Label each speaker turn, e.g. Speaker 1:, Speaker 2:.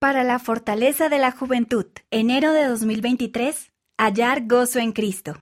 Speaker 1: Para la fortaleza de la juventud, enero de 2023, hallar gozo en Cristo.